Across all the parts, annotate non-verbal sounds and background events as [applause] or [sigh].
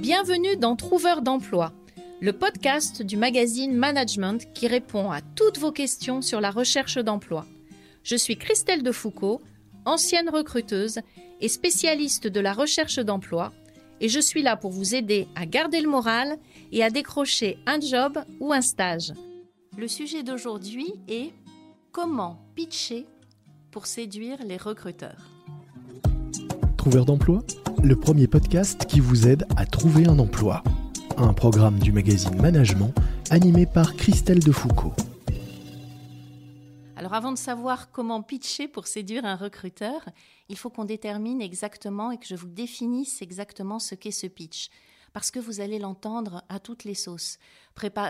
Bienvenue dans Trouveur d'emploi, le podcast du magazine Management qui répond à toutes vos questions sur la recherche d'emploi. Je suis Christelle Defoucault, ancienne recruteuse et spécialiste de la recherche d'emploi, et je suis là pour vous aider à garder le moral et à décrocher un job ou un stage. Le sujet d'aujourd'hui est comment pitcher pour séduire les recruteurs. Trouveur d'emploi, le premier podcast qui vous aide à trouver un emploi. Un programme du magazine Management animé par Christelle Defoucault. Alors avant de savoir comment pitcher pour séduire un recruteur, il faut qu'on détermine exactement et que je vous définisse exactement ce qu'est ce pitch. Parce que vous allez l'entendre à toutes les sauces.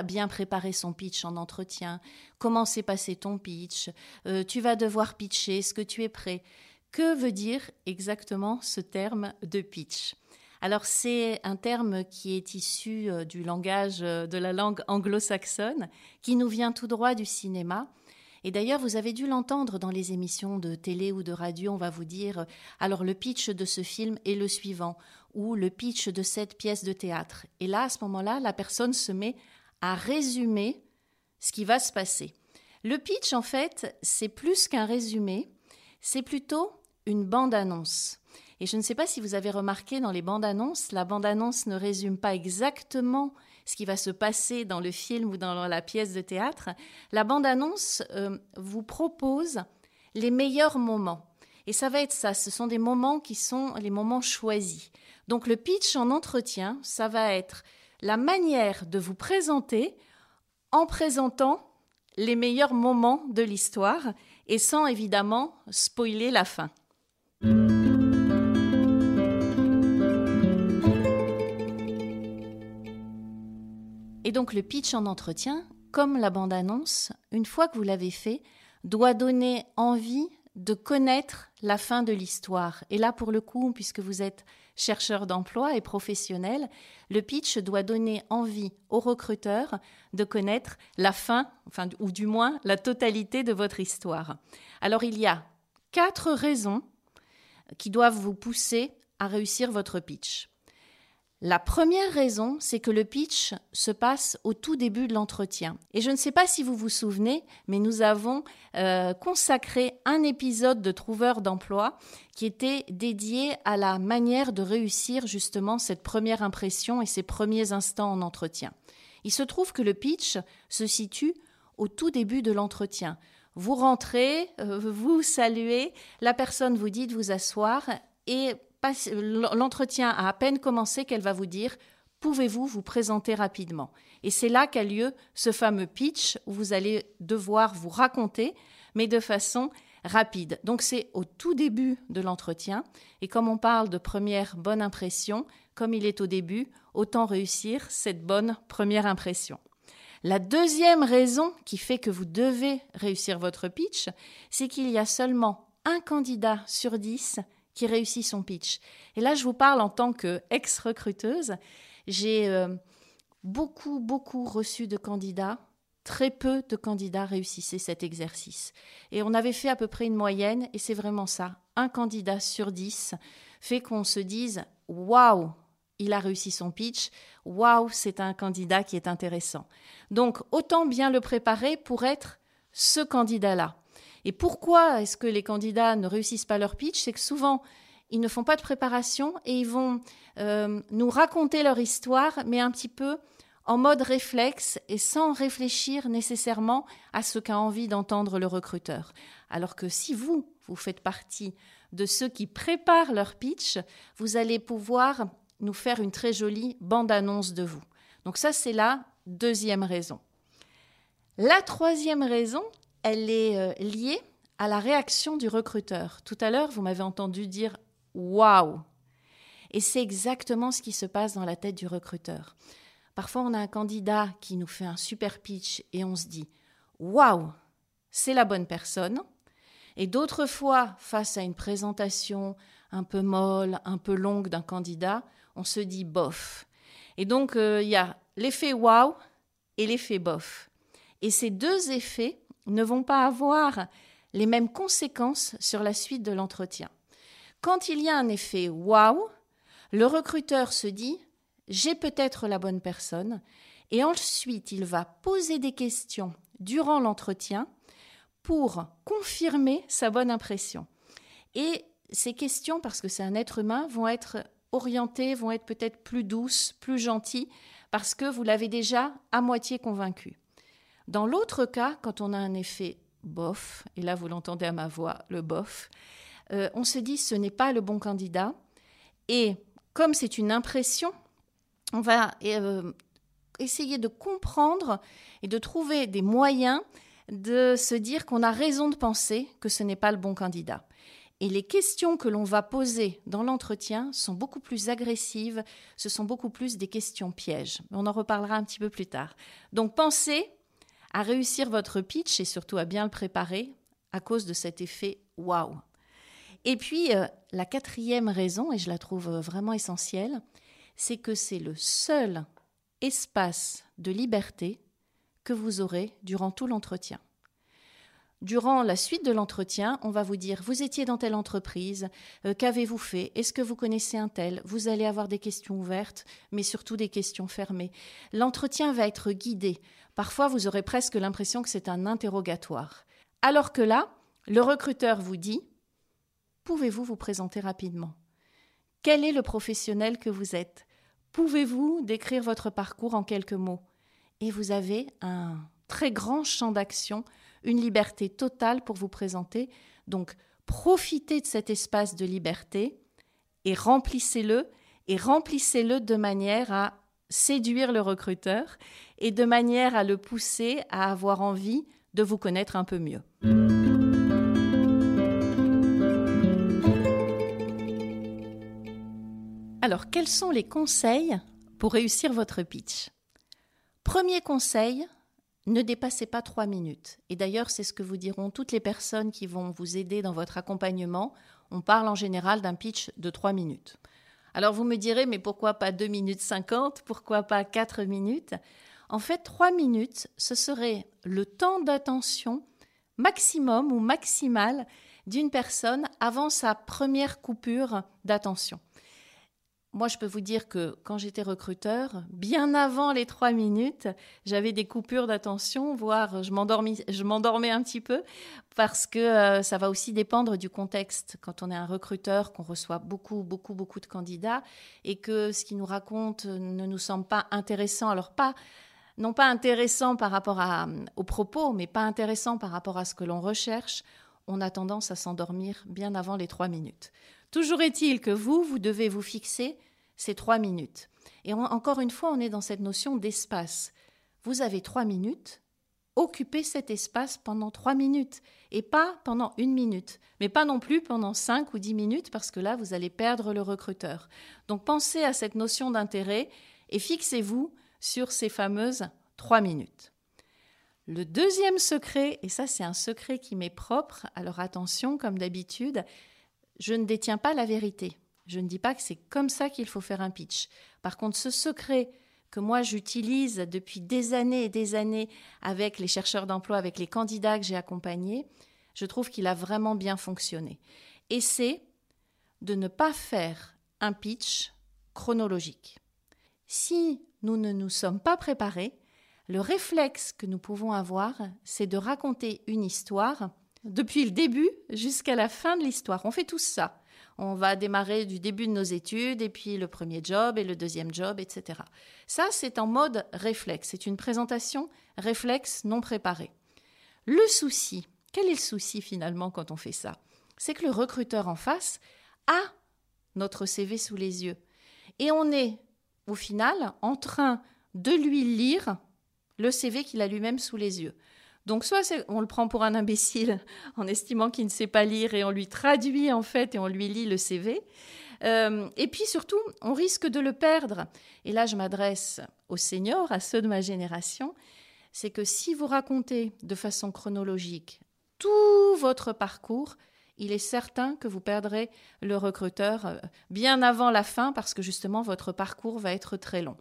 bien préparer son pitch en entretien, comment s'est passé ton pitch, euh, tu vas devoir pitcher, est-ce que tu es prêt que veut dire exactement ce terme de pitch? Alors c'est un terme qui est issu euh, du langage euh, de la langue anglo-saxonne, qui nous vient tout droit du cinéma. Et d'ailleurs, vous avez dû l'entendre dans les émissions de télé ou de radio, on va vous dire, alors le pitch de ce film est le suivant, ou le pitch de cette pièce de théâtre. Et là, à ce moment-là, la personne se met à résumer ce qui va se passer. Le pitch, en fait, c'est plus qu'un résumé, c'est plutôt une bande-annonce. Et je ne sais pas si vous avez remarqué dans les bandes-annonces, la bande-annonce ne résume pas exactement ce qui va se passer dans le film ou dans la pièce de théâtre. La bande-annonce euh, vous propose les meilleurs moments. Et ça va être ça, ce sont des moments qui sont les moments choisis. Donc le pitch en entretien, ça va être la manière de vous présenter en présentant les meilleurs moments de l'histoire et sans évidemment spoiler la fin. Et donc le pitch en entretien, comme la bande-annonce, une fois que vous l'avez fait, doit donner envie de connaître la fin de l'histoire. Et là, pour le coup, puisque vous êtes chercheur d'emploi et professionnel, le pitch doit donner envie aux recruteurs de connaître la fin, enfin, ou du moins la totalité de votre histoire. Alors, il y a quatre raisons qui doivent vous pousser à réussir votre pitch. La première raison, c'est que le pitch se passe au tout début de l'entretien. Et je ne sais pas si vous vous souvenez, mais nous avons euh, consacré un épisode de Trouveur d'emploi qui était dédié à la manière de réussir justement cette première impression et ces premiers instants en entretien. Il se trouve que le pitch se situe au tout début de l'entretien. Vous rentrez, euh, vous saluez, la personne vous dit de vous asseoir et l'entretien a à peine commencé qu'elle va vous dire Pouvez-vous vous présenter rapidement? Et c'est là qu'a lieu ce fameux pitch où vous allez devoir vous raconter, mais de façon rapide. Donc c'est au tout début de l'entretien, et comme on parle de première bonne impression, comme il est au début, autant réussir cette bonne première impression. La deuxième raison qui fait que vous devez réussir votre pitch, c'est qu'il y a seulement un candidat sur dix qui réussit son pitch. Et là, je vous parle en tant qu'ex-recruteuse. J'ai euh, beaucoup, beaucoup reçu de candidats. Très peu de candidats réussissaient cet exercice. Et on avait fait à peu près une moyenne, et c'est vraiment ça. Un candidat sur dix fait qu'on se dise Waouh, il a réussi son pitch. Waouh, c'est un candidat qui est intéressant. Donc, autant bien le préparer pour être ce candidat-là. Et pourquoi est-ce que les candidats ne réussissent pas leur pitch? C'est que souvent, ils ne font pas de préparation et ils vont euh, nous raconter leur histoire, mais un petit peu en mode réflexe et sans réfléchir nécessairement à ce qu'a envie d'entendre le recruteur. Alors que si vous, vous faites partie de ceux qui préparent leur pitch, vous allez pouvoir nous faire une très jolie bande-annonce de vous. Donc ça, c'est la deuxième raison. La troisième raison, elle est euh, liée à la réaction du recruteur. Tout à l'heure, vous m'avez entendu dire waouh. Et c'est exactement ce qui se passe dans la tête du recruteur. Parfois, on a un candidat qui nous fait un super pitch et on se dit waouh, c'est la bonne personne. Et d'autres fois, face à une présentation un peu molle, un peu longue d'un candidat, on se dit bof. Et donc, euh, il y a l'effet wow et l'effet bof. Et ces deux effets ne vont pas avoir les mêmes conséquences sur la suite de l'entretien. Quand il y a un effet wow, le recruteur se dit j'ai peut-être la bonne personne. Et ensuite, il va poser des questions durant l'entretien pour confirmer sa bonne impression. Et ces questions, parce que c'est un être humain, vont être orientées, vont être peut-être plus douces, plus gentilles, parce que vous l'avez déjà à moitié convaincu. Dans l'autre cas, quand on a un effet bof, et là vous l'entendez à ma voix, le bof, euh, on se dit ce n'est pas le bon candidat. Et comme c'est une impression, on va euh, essayer de comprendre et de trouver des moyens de se dire qu'on a raison de penser que ce n'est pas le bon candidat. Et les questions que l'on va poser dans l'entretien sont beaucoup plus agressives, ce sont beaucoup plus des questions pièges. On en reparlera un petit peu plus tard. Donc pensez à réussir votre pitch et surtout à bien le préparer à cause de cet effet waouh. Et puis euh, la quatrième raison, et je la trouve vraiment essentielle, c'est que c'est le seul espace de liberté que vous aurez durant tout l'entretien. Durant la suite de l'entretien, on va vous dire vous étiez dans telle entreprise, euh, qu'avez-vous fait, est-ce que vous connaissez un tel, vous allez avoir des questions ouvertes, mais surtout des questions fermées. L'entretien va être guidé. Parfois, vous aurez presque l'impression que c'est un interrogatoire. Alors que là, le recruteur vous dit pouvez-vous vous présenter rapidement? Quel est le professionnel que vous êtes? Pouvez-vous décrire votre parcours en quelques mots? Et vous avez un très grand champ d'action, une liberté totale pour vous présenter. Donc, profitez de cet espace de liberté et remplissez-le, et remplissez-le de manière à séduire le recruteur et de manière à le pousser à avoir envie de vous connaître un peu mieux. Alors, quels sont les conseils pour réussir votre pitch? Premier conseil, ne dépassez pas trois minutes. Et d'ailleurs, c'est ce que vous diront toutes les personnes qui vont vous aider dans votre accompagnement. On parle en général d'un pitch de trois minutes. Alors vous me direz, mais pourquoi pas 2 minutes 50 Pourquoi pas 4 minutes? En fait, 3 minutes, ce serait le temps d'attention maximum ou maximal d'une personne avant sa première coupure d'attention moi, je peux vous dire que quand j'étais recruteur, bien avant les trois minutes, j'avais des coupures d'attention, voire je m'endormais un petit peu, parce que euh, ça va aussi dépendre du contexte. Quand on est un recruteur, qu'on reçoit beaucoup, beaucoup, beaucoup de candidats, et que ce qu'ils nous racontent ne nous semble pas intéressant, alors pas non pas intéressant par rapport à, aux propos, mais pas intéressant par rapport à ce que l'on recherche, on a tendance à s'endormir bien avant les trois minutes. Toujours est-il que vous, vous devez vous fixer ces trois minutes. Et encore une fois, on est dans cette notion d'espace. Vous avez trois minutes, occupez cet espace pendant trois minutes et pas pendant une minute, mais pas non plus pendant cinq ou dix minutes parce que là, vous allez perdre le recruteur. Donc pensez à cette notion d'intérêt et fixez-vous sur ces fameuses trois minutes. Le deuxième secret, et ça c'est un secret qui m'est propre, alors attention, comme d'habitude, je ne détiens pas la vérité. Je ne dis pas que c'est comme ça qu'il faut faire un pitch. Par contre, ce secret que moi j'utilise depuis des années et des années avec les chercheurs d'emploi, avec les candidats que j'ai accompagnés, je trouve qu'il a vraiment bien fonctionné. Et c'est de ne pas faire un pitch chronologique. Si nous ne nous sommes pas préparés, le réflexe que nous pouvons avoir, c'est de raconter une histoire depuis le début jusqu'à la fin de l'histoire. On fait tout ça. On va démarrer du début de nos études et puis le premier job et le deuxième job, etc. Ça, c'est en mode réflexe. C'est une présentation réflexe non préparée. Le souci, quel est le souci finalement quand on fait ça? C'est que le recruteur en face a notre CV sous les yeux. Et on est, au final, en train de lui lire le CV qu'il a lui-même sous les yeux. Donc soit on le prend pour un imbécile [laughs] en estimant qu'il ne sait pas lire et on lui traduit en fait et on lui lit le CV. Euh, et puis surtout, on risque de le perdre. Et là, je m'adresse aux seniors, à ceux de ma génération, c'est que si vous racontez de façon chronologique tout votre parcours, il est certain que vous perdrez le recruteur euh, bien avant la fin parce que justement votre parcours va être très long.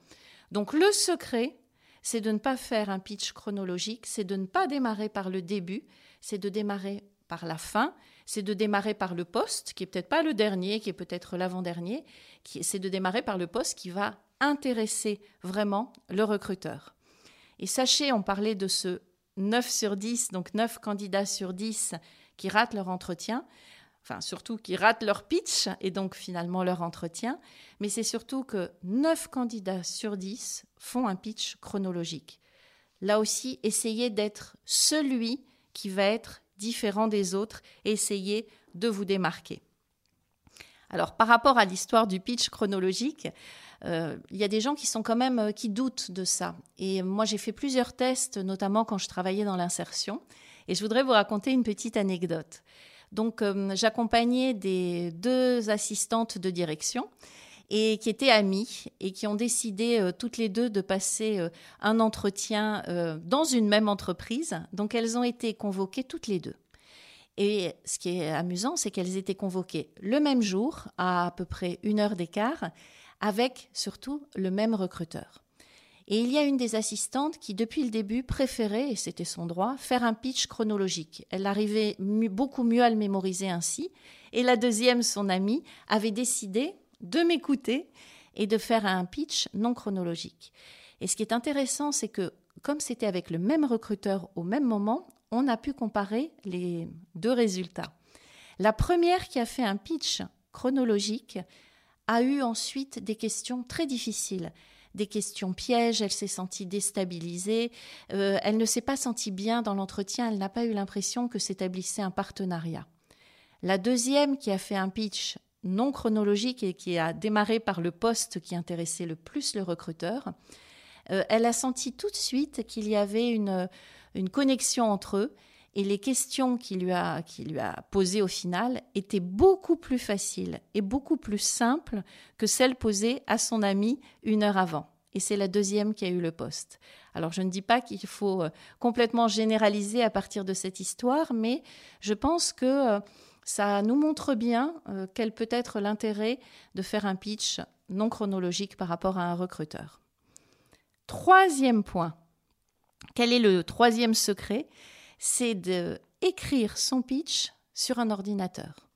Donc le secret, c'est de ne pas faire un pitch chronologique, c'est de ne pas démarrer par le début, c'est de démarrer par la fin, c'est de démarrer par le poste, qui est peut-être pas le dernier, qui est peut-être l'avant-dernier, c'est de démarrer par le poste qui va intéresser vraiment le recruteur. Et sachez, on parlait de ce 9 sur 10, donc 9 candidats sur 10 qui ratent leur entretien, surtout qui ratent leur pitch et donc finalement leur entretien, mais c'est surtout que 9 candidats sur 10 font un pitch chronologique. Là aussi, essayez d'être celui qui va être différent des autres et essayez de vous démarquer. Alors par rapport à l'histoire du pitch chronologique, euh, il y a des gens qui sont quand même euh, qui doutent de ça. Et moi j'ai fait plusieurs tests, notamment quand je travaillais dans l'insertion. Et je voudrais vous raconter une petite anecdote. Donc euh, j'accompagnais des deux assistantes de direction et qui étaient amies et qui ont décidé toutes les deux de passer un entretien dans une même entreprise. Donc elles ont été convoquées toutes les deux. Et ce qui est amusant, c'est qu'elles étaient convoquées le même jour, à à peu près une heure d'écart, avec surtout le même recruteur. Et il y a une des assistantes qui, depuis le début, préférait, et c'était son droit, faire un pitch chronologique. Elle arrivait beaucoup mieux à le mémoriser ainsi. Et la deuxième, son amie, avait décidé de m'écouter et de faire un pitch non chronologique. Et ce qui est intéressant, c'est que comme c'était avec le même recruteur au même moment, on a pu comparer les deux résultats. La première qui a fait un pitch chronologique a eu ensuite des questions très difficiles, des questions pièges, elle s'est sentie déstabilisée, euh, elle ne s'est pas sentie bien dans l'entretien, elle n'a pas eu l'impression que s'établissait un partenariat. La deuxième qui a fait un pitch non chronologique et qui a démarré par le poste qui intéressait le plus le recruteur, euh, elle a senti tout de suite qu'il y avait une, une connexion entre eux et les questions qu'il lui a, posées au final étaient beaucoup plus faciles et beaucoup plus simples que celles posées à son ami une heure avant. Et c'est la deuxième qui a eu le poste. Alors je ne dis pas qu'il faut euh, complètement généraliser à partir de cette histoire, mais je pense que euh, ça nous montre bien euh, quel peut être l'intérêt de faire un pitch non chronologique par rapport à un recruteur. Troisième point. Quel est le troisième secret? C'est d'écrire son pitch sur un ordinateur.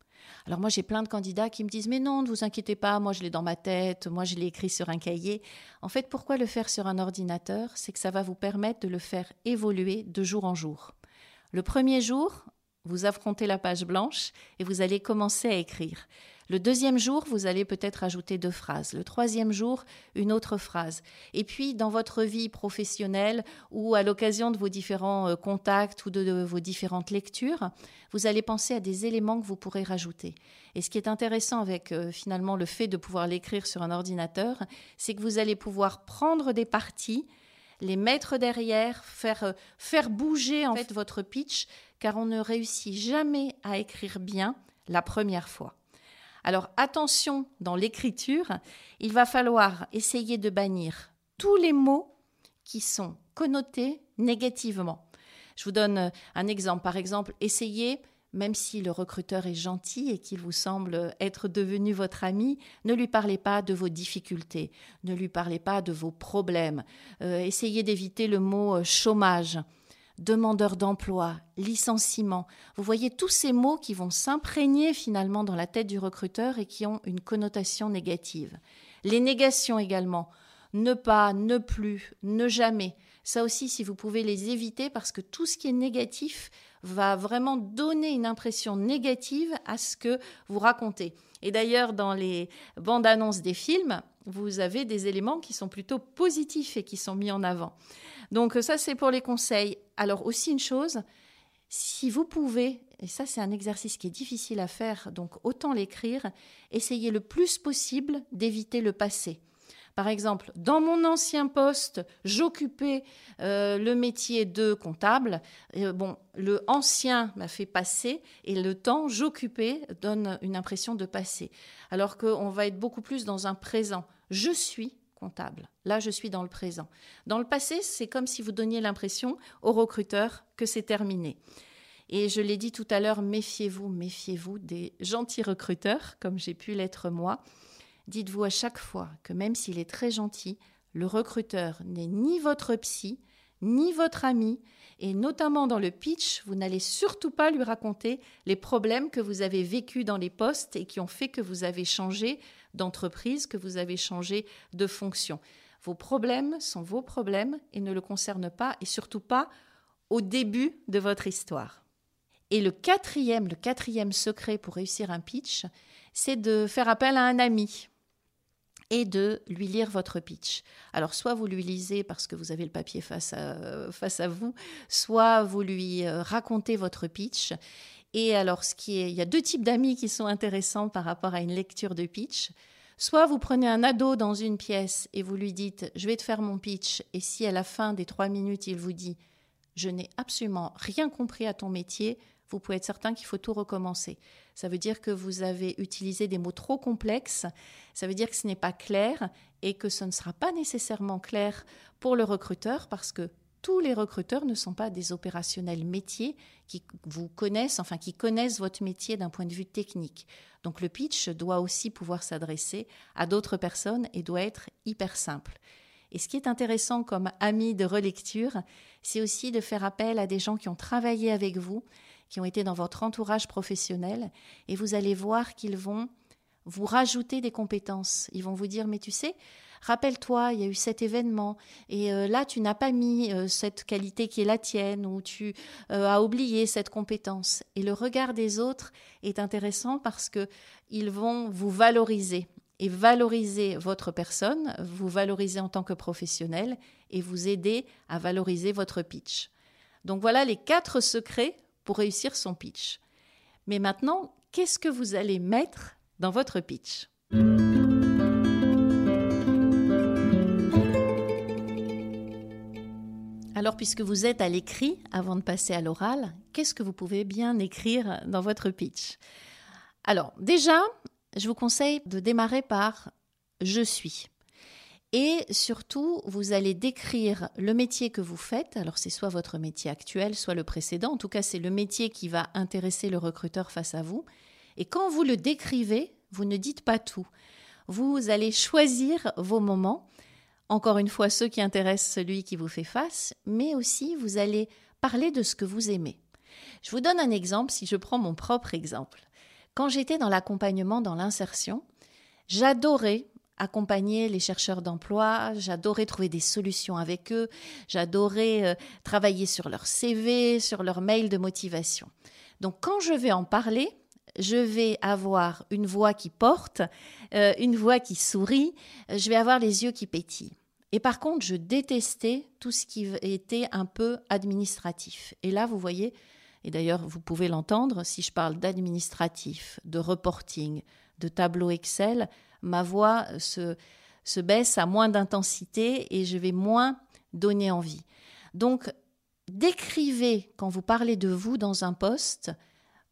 Alors moi j'ai plein de candidats qui me disent mais non, ne vous inquiétez pas, moi je l'ai dans ma tête, moi je l'ai écrit sur un cahier. En fait, pourquoi le faire sur un ordinateur? C'est que ça va vous permettre de le faire évoluer de jour en jour. Le premier jour, vous affrontez la page blanche et vous allez commencer à écrire. Le deuxième jour, vous allez peut-être ajouter deux phrases. Le troisième jour, une autre phrase. Et puis, dans votre vie professionnelle ou à l'occasion de vos différents euh, contacts ou de, vos différentes lectures, vous allez penser à des éléments que vous pourrez rajouter. Et ce qui est intéressant avec euh, finalement le fait de pouvoir l'écrire sur un ordinateur, c'est que vous allez pouvoir prendre des parties les mettre derrière, faire, euh, faire bouger en fait votre pitch, car on ne réussit jamais à écrire bien la première fois. Alors attention dans l'écriture, il va falloir essayer de bannir tous les mots qui sont connotés négativement. Je vous donne euh, un exemple. Par exemple, essayez, même si le recruteur est gentil et qu'il vous semble être devenu votre ami, ne lui parlez pas de vos difficultés, ne lui parlez pas de vos problèmes. Euh, essayez d'éviter le mot euh, chômage demandeur d'emploi, licenciement. Vous voyez tous ces mots qui vont s'imprégner finalement dans la tête du recruteur et qui ont une connotation négative. Les négations également. Ne pas, ne plus, ne jamais. Ça aussi, si vous pouvez les éviter, parce que tout ce qui est négatif va vraiment donner une impression négative à ce que vous racontez. Et d'ailleurs, dans les bandes annonces des films, vous avez des éléments qui sont plutôt positifs et qui sont mis en avant. Donc ça, c'est pour les conseils. Alors aussi une chose, si vous pouvez, et ça c'est un exercice qui est difficile à faire, donc autant l'écrire, essayez le plus possible d'éviter le passé. Par exemple, dans mon ancien poste, j'occupais euh, le métier de comptable. Euh, bon, le ancien m'a fait passer et le temps j'occupais donne une impression de passé. Alors qu'on va être beaucoup plus dans un présent. Je suis comptable. Là, je suis dans le présent. Dans le passé, c'est comme si vous donniez l'impression au recruteur que c'est terminé. Et je l'ai dit tout à l'heure, méfiez-vous, méfiez-vous des gentils recruteurs, comme j'ai pu l'être moi. Dites-vous à chaque fois que même s'il est très gentil, le recruteur n'est ni votre psy, ni votre ami, et notamment dans le pitch, vous n'allez surtout pas lui raconter les problèmes que vous avez vécus dans les postes et qui ont fait que vous avez changé d'entreprise, que vous avez changé de fonction. Vos problèmes sont vos problèmes et ne le concernent pas, et surtout pas au début de votre histoire. Et le quatrième, le quatrième secret pour réussir un pitch, c'est de faire appel à un ami et de lui lire votre pitch. Alors soit vous lui lisez parce que vous avez le papier face à, face à vous, soit vous lui euh, racontez votre pitch. Et alors ce qui est, il y a deux types d'amis qui sont intéressants par rapport à une lecture de pitch. Soit vous prenez un ado dans une pièce et vous lui dites je vais te faire mon pitch et si à la fin des trois minutes il vous dit je n'ai absolument rien compris à ton métier, vous pouvez être certain qu'il faut tout recommencer. Ça veut dire que vous avez utilisé des mots trop complexes, ça veut dire que ce n'est pas clair et que ce ne sera pas nécessairement clair pour le recruteur parce que tous les recruteurs ne sont pas des opérationnels métiers qui vous connaissent, enfin qui connaissent votre métier d'un point de vue technique. Donc le pitch doit aussi pouvoir s'adresser à d'autres personnes et doit être hyper simple. Et ce qui est intéressant comme ami de relecture, c'est aussi de faire appel à des gens qui ont travaillé avec vous, qui ont été dans votre entourage professionnel, et vous allez voir qu'ils vont vous rajouter des compétences. Ils vont vous dire, mais tu sais, rappelle-toi, il y a eu cet événement, et euh, là, tu n'as pas mis euh, cette qualité qui est la tienne, ou tu euh, as oublié cette compétence. Et le regard des autres est intéressant parce que ils vont vous valoriser et valoriser votre personne, vous valoriser en tant que professionnel et vous aider à valoriser votre pitch. Donc voilà les quatre secrets pour réussir son pitch. Mais maintenant, qu'est-ce que vous allez mettre dans votre pitch? Alors, puisque vous êtes à l'écrit avant de passer à l'oral, qu'est-ce que vous pouvez bien écrire dans votre pitch? Alors, déjà, je vous conseille de démarrer par je suis. Et surtout, vous allez décrire le métier que vous faites. Alors, c'est soit votre métier actuel, soit le précédent. En tout cas, c'est le métier qui va intéresser le recruteur face à vous. Et quand vous le décrivez, vous ne dites pas tout. Vous allez choisir vos moments. Encore une fois, ceux qui intéressent celui qui vous fait face, mais aussi vous allez parler de ce que vous aimez. Je vous donne un exemple si je prends mon propre exemple. Quand j'étais dans l'accompagnement, dans l'insertion, j'adorais accompagner les chercheurs d'emploi, j'adorais trouver des solutions avec eux, j'adorais euh, travailler sur leur CV, sur leur mail de motivation. Donc quand je vais en parler, je vais avoir une voix qui porte, euh, une voix qui sourit, je vais avoir les yeux qui pétillent. Et par contre, je détestais tout ce qui était un peu administratif. Et là, vous voyez, et d'ailleurs vous pouvez l'entendre, si je parle d'administratif, de reporting, de tableau Excel, ma voix se, se baisse à moins d'intensité et je vais moins donner envie. Donc, décrivez quand vous parlez de vous dans un poste,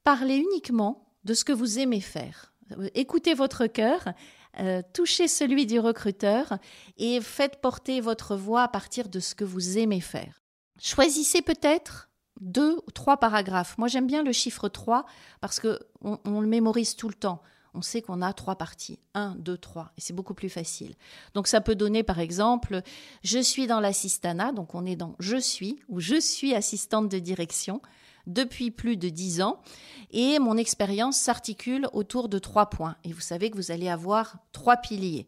parlez uniquement de ce que vous aimez faire. Écoutez votre cœur, euh, touchez celui du recruteur et faites porter votre voix à partir de ce que vous aimez faire. Choisissez peut-être deux ou trois paragraphes. Moi, j'aime bien le chiffre 3 parce que on, le mémorise tout le temps. On sait qu'on a trois parties. Un, deux, trois. Et c'est beaucoup plus facile. Donc, ça peut donner, par exemple, je suis dans l'assistanat. Donc, on est dans je suis ou je suis assistante de direction depuis plus de dix ans. Et mon expérience s'articule autour de trois points. Et vous savez que vous allez avoir trois piliers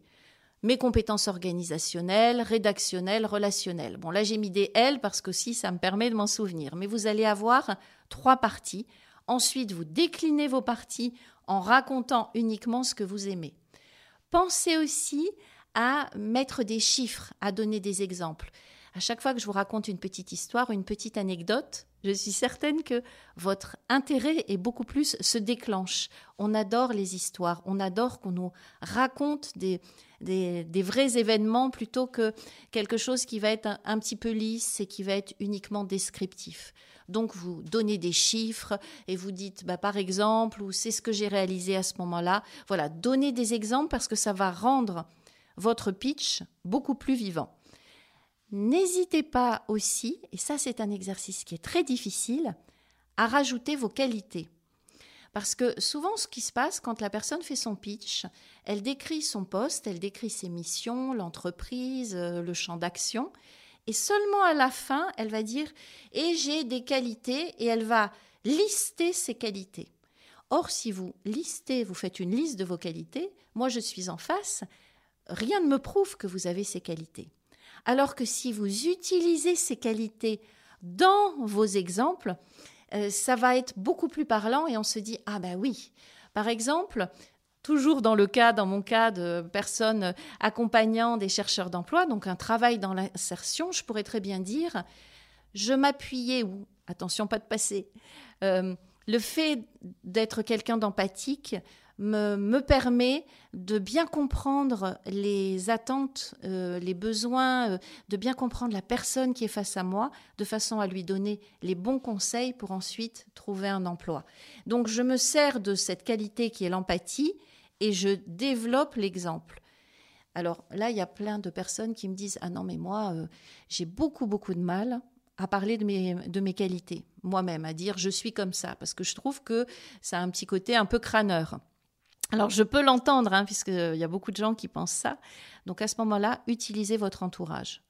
mes compétences organisationnelles, rédactionnelles, relationnelles. Bon, là, j'ai mis des L parce que si, ça me permet de m'en souvenir. Mais vous allez avoir trois parties. Ensuite, vous déclinez vos parties en racontant uniquement ce que vous aimez. Pensez aussi à mettre des chiffres, à donner des exemples. À chaque fois que je vous raconte une petite histoire, une petite anecdote, je suis certaine que votre intérêt est beaucoup plus se déclenche. On adore les histoires, on adore qu'on nous raconte des, des, vrais événements plutôt que quelque chose qui va être un, petit peu lisse et qui va être uniquement descriptif. Donc vous donnez des chiffres et vous dites bah, par exemple ou c'est ce que j'ai réalisé à ce moment-là. Voilà, donnez des exemples parce que ça va rendre votre pitch beaucoup plus vivant. N'hésitez pas aussi, et ça c'est un exercice qui est très difficile, à rajouter vos qualités. Parce que souvent, ce qui se passe quand la personne fait son pitch, elle décrit son poste, elle décrit ses missions, l'entreprise, euh, le champ d'action, Et seulement à la fin, elle va dire et j'ai des qualités et elle va lister ses qualités. Or, si vous listez, vous faites une liste de vos qualités, moi je suis en face, rien ne me prouve que vous avez ces qualités. Alors que si vous utilisez ces qualités dans vos exemples, euh, ça va être beaucoup plus parlant et on se dit ah ben oui. Par exemple, toujours dans le cas, dans mon cas de personnes accompagnant des chercheurs d'emploi, donc un travail dans l'insertion, je pourrais très bien dire, je m'appuyais, ou attention, pas de passé, euh, le fait d'être quelqu'un d'empathique me, permet de bien comprendre les attentes, euh, les besoins, euh, de bien comprendre la personne qui est face à moi, de façon à lui donner les bons conseils pour ensuite trouver un emploi. Donc je me sers de cette qualité qui est l'empathie et je développe l'exemple. Alors là, il y a plein de personnes qui me disent Ah non, mais moi, euh, j'ai beaucoup, beaucoup de mal à parler de mes, de mes qualités, moi-même, à dire je suis comme ça, parce que je trouve que ça a un petit côté un peu crâneur. Alors je peux l'entendre, hein, puisqu'il y a beaucoup de gens qui pensent ça. Donc à ce moment-là, utilisez votre entourage.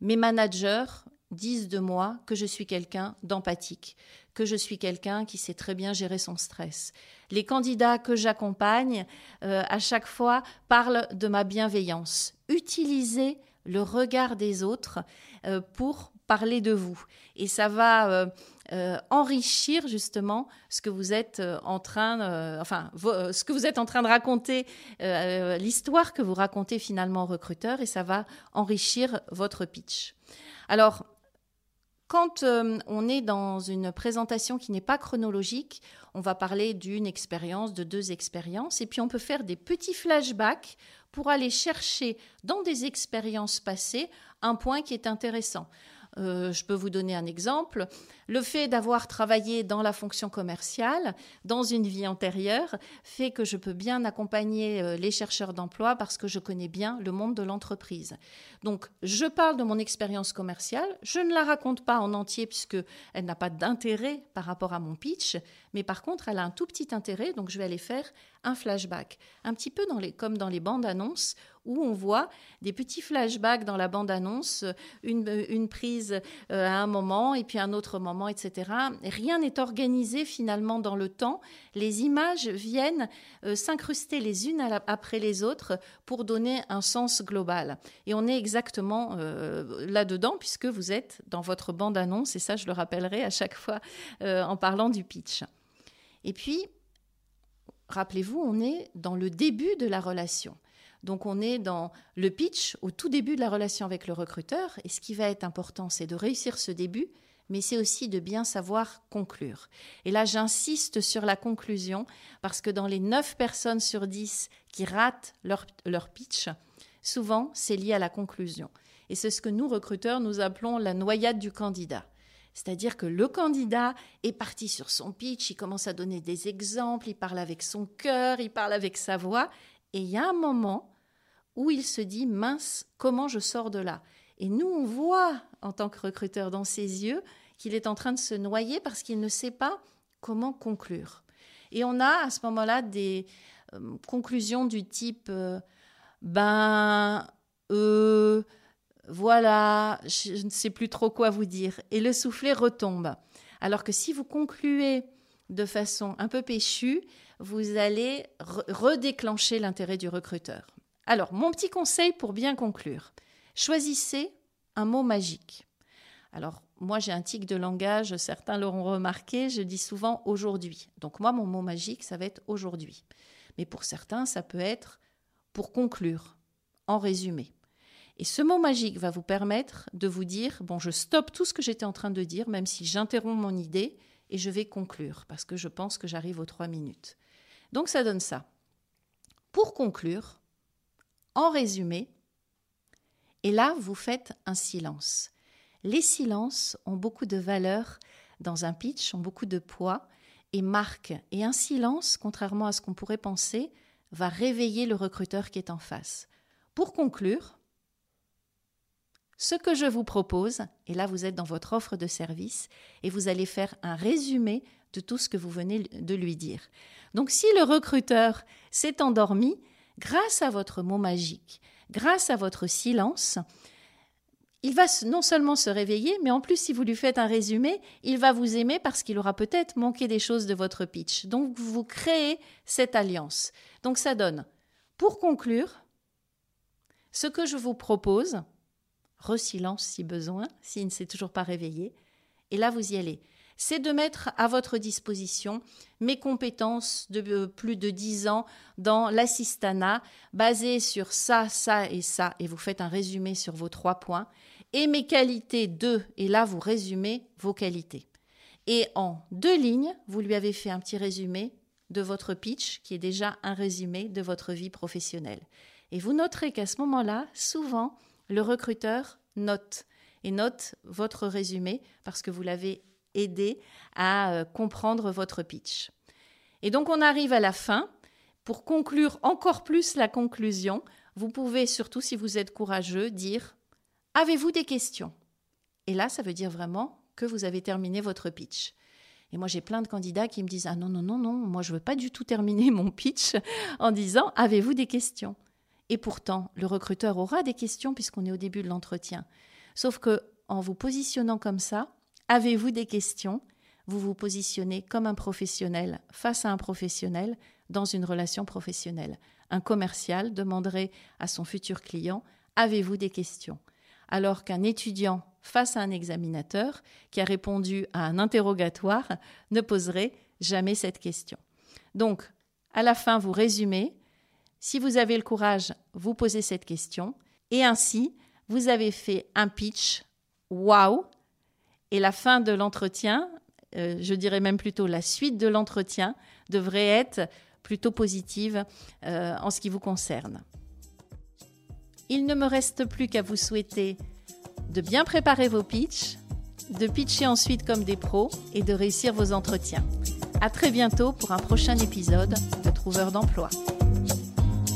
Mes managers disent de moi que je suis quelqu'un d'empathique, que je suis quelqu'un qui sait très bien gérer son stress. Les candidats que j'accompagne, euh, à chaque fois, parlent de ma bienveillance. Utilisez le regard des autres euh, pour parler de vous. Et ça va euh, euh, enrichir justement ce que vous êtes euh, en train, enfin, ce que vous êtes en train de raconter, l'histoire que vous racontez finalement au recruteur, et ça va enrichir votre pitch. Alors, quand on est dans une présentation qui n'est pas chronologique, on va parler d'une expérience, de deux expériences, et puis on peut faire des petits flashbacks pour aller chercher dans des expériences passées un point qui est intéressant. Euh, je peux vous donner un exemple. Le fait d'avoir travaillé dans la fonction commerciale, dans une vie antérieure, fait que je peux bien accompagner euh, les chercheurs d'emploi parce que je connais bien le monde de l'entreprise. Donc, je parle de mon expérience commerciale. Je ne la raconte pas en entier puisque elle n'a pas d'intérêt par rapport à mon pitch, mais par contre, elle a un tout petit intérêt. Donc, je vais aller faire un flashback, un petit peu comme dans les bandes annonces où on voit des petits flashbacks dans la bande-annonce, une, une, prise euh, à un moment et puis un autre moment, etc. Rien n'est organisé finalement dans le temps. Les images viennent euh, s'incruster les unes après les autres pour donner un sens global. Et on est exactement euh, là-dedans puisque vous êtes dans votre bande-annonce, et ça je le rappellerai à chaque fois en parlant du pitch. Et puis, rappelez-vous, on est dans le début de la relation. Donc on est dans le pitch au tout début de la relation avec le recruteur. Et ce qui va être important, c'est de réussir ce début, mais c'est aussi de bien savoir conclure. Et là, j'insiste sur la conclusion, parce que dans les 9 personnes sur 10 qui ratent leur, leur pitch, souvent, c'est lié à la conclusion. Et c'est ce que nous, recruteurs, nous appelons la noyade du candidat. C'est-à-dire que le candidat est parti sur son pitch, il commence à donner des exemples, il parle avec son cœur, il parle avec sa voix, et il y a un moment où il se dit mince, comment je sors de là? Et nous, on voit en tant que recruteur dans ses yeux qu'il est en train de se noyer parce qu'il ne sait pas comment conclure. Et on a à ce moment-là des euh, conclusions du type euh, ben, euh, voilà, je ne sais plus trop quoi vous dire. Et le soufflet retombe. Alors que si vous concluez de façon un peu péchue, vous allez redéclencher l'intérêt du recruteur. Alors, mon petit conseil pour bien conclure, choisissez un mot magique. Alors, moi, j'ai un tic de langage, certains l'auront remarqué, je dis souvent aujourd'hui. Donc, moi, mon mot magique, ça va être aujourd'hui. Mais pour certains, ça peut être pour conclure, en résumé. Et ce mot magique va vous permettre de vous dire, bon, je stoppe tout ce que j'étais en train de dire, même si j'interromps mon idée, et je vais conclure, parce que je pense que j'arrive aux trois minutes. Donc ça donne ça. Pour conclure, en résumé, et là, vous faites un silence. Les silences ont beaucoup de valeur dans un pitch, ont beaucoup de poids et marquent. Et un silence, contrairement à ce qu'on pourrait penser, va réveiller le recruteur qui est en face. Pour conclure, ce que je vous propose, et là vous êtes dans votre offre de service, et vous allez faire un résumé de tout ce que vous venez de lui dire. Donc si le recruteur s'est endormi, grâce à votre mot magique, grâce à votre silence, il va non seulement se réveiller, mais en plus, si vous lui faites un résumé, il va vous aimer parce qu'il aura peut-être manqué des choses de votre pitch. Donc, vous créez cette alliance. Donc, ça donne, pour conclure, ce que je vous propose, resilence si besoin, s'il ne s'est toujours pas réveillé, et là, vous y allez c'est de mettre à votre disposition mes compétences de euh, plus de 10 ans dans l'assistanat, basées sur ça, ça et ça, et vous faites un résumé sur vos trois points, et mes qualités de, et là vous résumez vos qualités. Et en deux lignes, vous lui avez fait un petit résumé de votre pitch, qui est déjà un résumé de votre vie professionnelle. Et vous noterez qu'à ce moment-là, souvent, le recruteur note et note votre résumé parce que vous l'avez aidé à euh, comprendre votre pitch. Et donc on arrive à la fin. Pour conclure encore plus la conclusion, vous pouvez surtout, si vous êtes courageux, dire Avez-vous des questions? Et là, ça veut dire vraiment que vous avez terminé votre pitch. Et moi, j'ai plein de candidats qui me disent Ah non, non, non, non, moi, je ne veux pas du tout terminer [laughs] mon pitch en disant Avez-vous des questions? Et pourtant, le recruteur aura des questions puisqu'on est au début de l'entretien. Sauf que en vous positionnant comme ça, Avez-vous des questions? Vous vous positionnez comme un professionnel face à un professionnel dans une relation professionnelle. Un commercial demanderait à son futur client Avez-vous des questions? Alors qu'un étudiant face à un examinateur qui a répondu à un interrogatoire ne poserait jamais cette question. Donc, à la fin, vous résumez. Si vous avez le courage, vous posez cette question. Et ainsi, vous avez fait un pitch wow et la fin de l'entretien, euh, je dirais même plutôt la suite de l'entretien, devrait être plutôt positive euh, en ce qui vous concerne. Il ne me reste plus qu'à vous souhaiter de bien préparer vos pitchs, de pitcher ensuite comme des pros et de réussir vos entretiens. À très bientôt pour un prochain épisode de Trouveur d'emploi.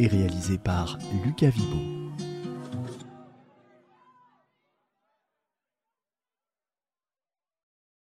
et réalisé par Lucas Vibo.